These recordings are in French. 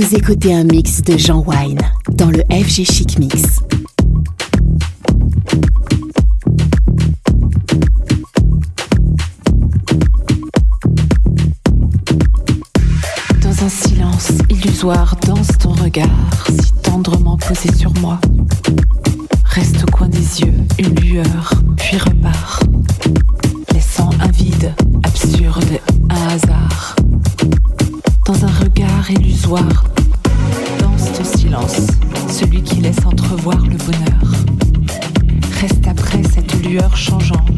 Vous écoutez un mix de Jean Wine dans le FG Chic Mix. Dans un silence illusoire danse ton regard si tendrement posé sur moi. Reste au coin des yeux une lueur, puis repart, laissant un vide absurde, un hasard dans un regard illusoire celui qui laisse entrevoir le bonheur. Reste après cette lueur changeante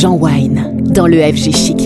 Jean Wine dans le FG Chic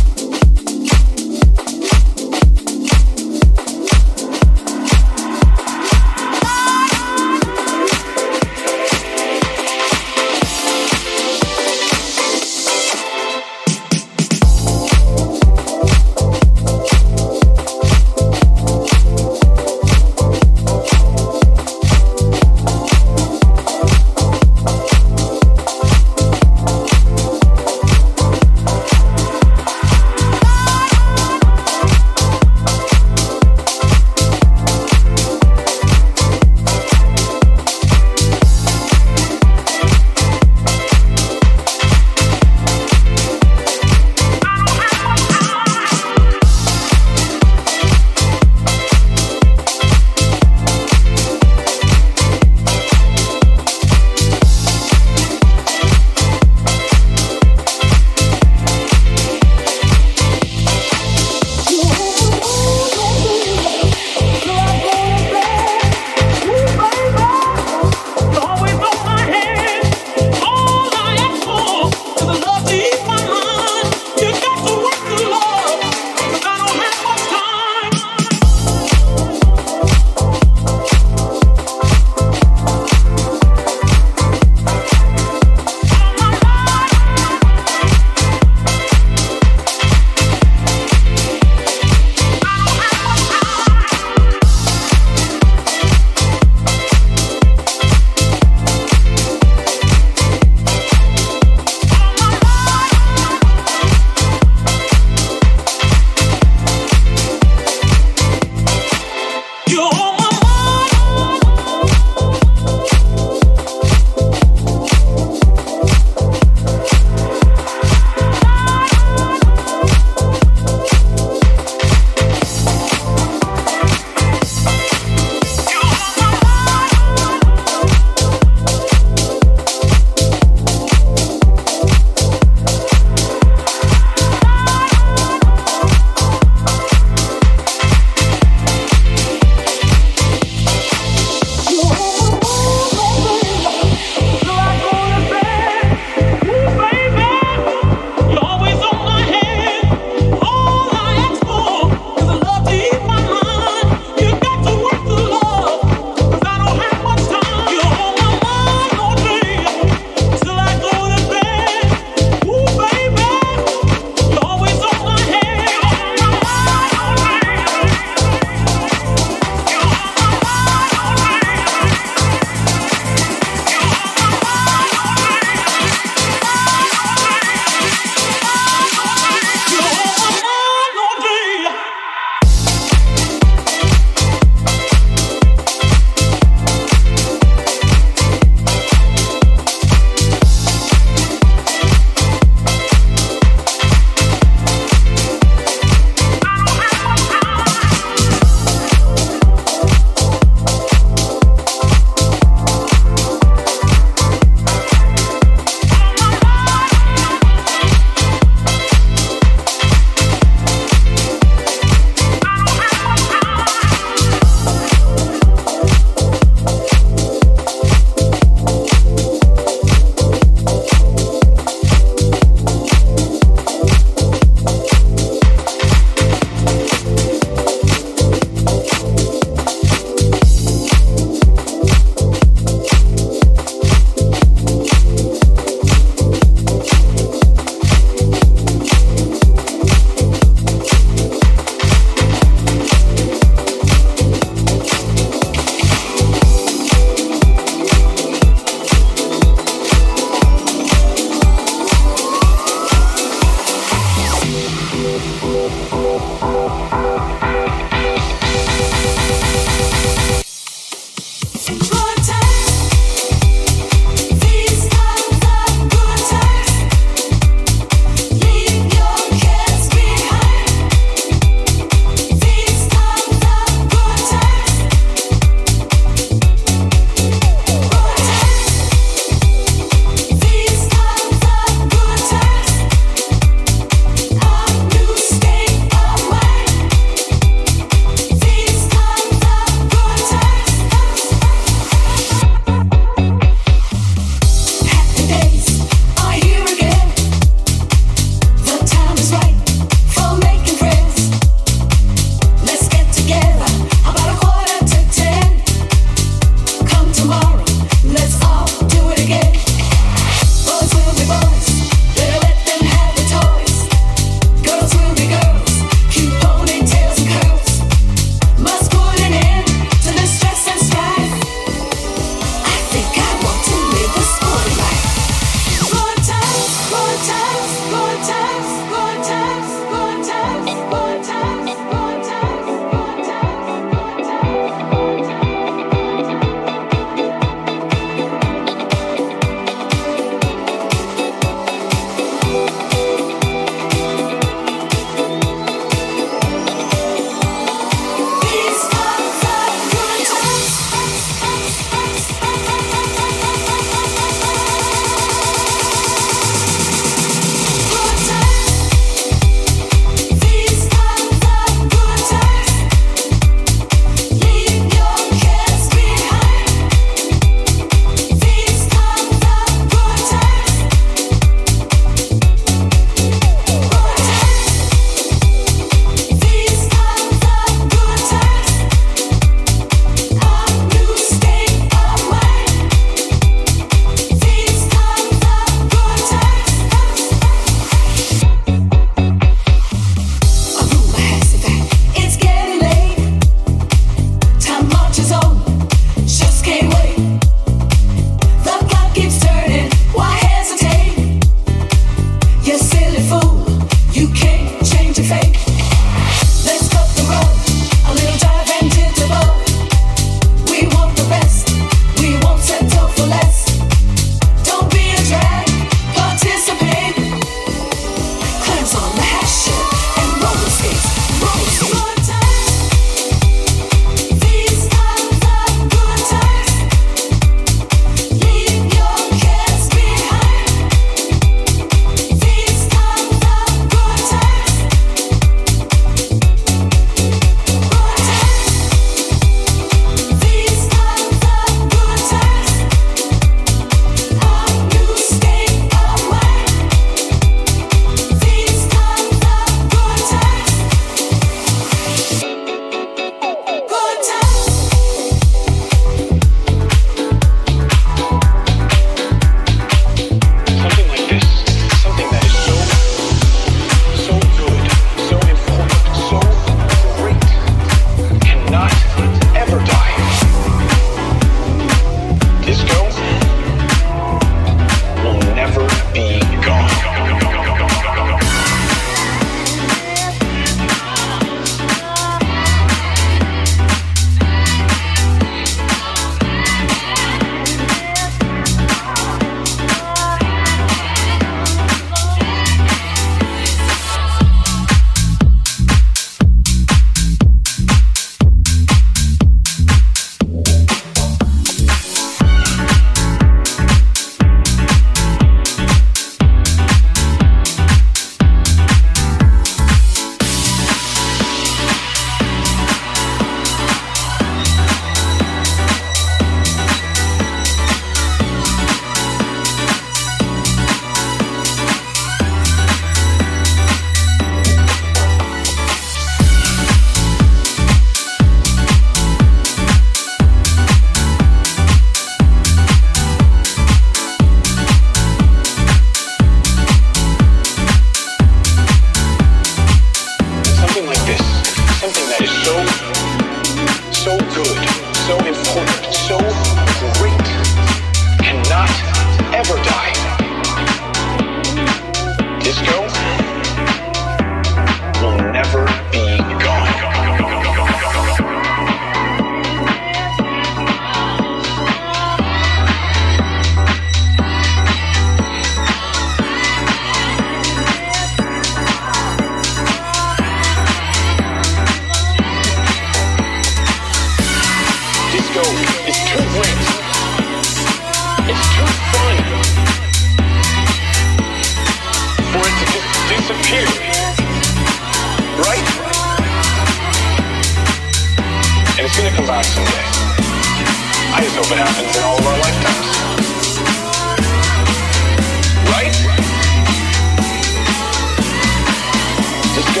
disco,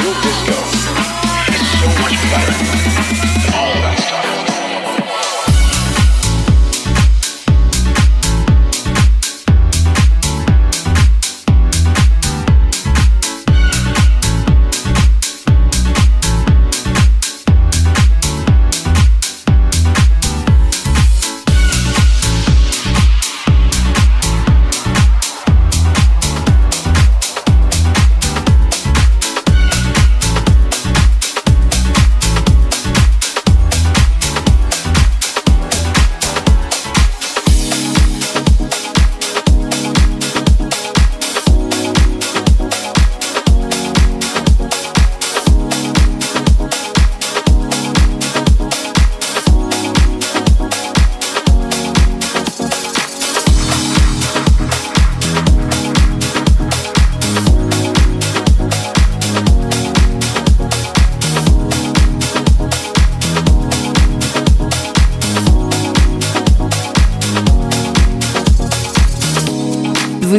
real disco, It's so much better.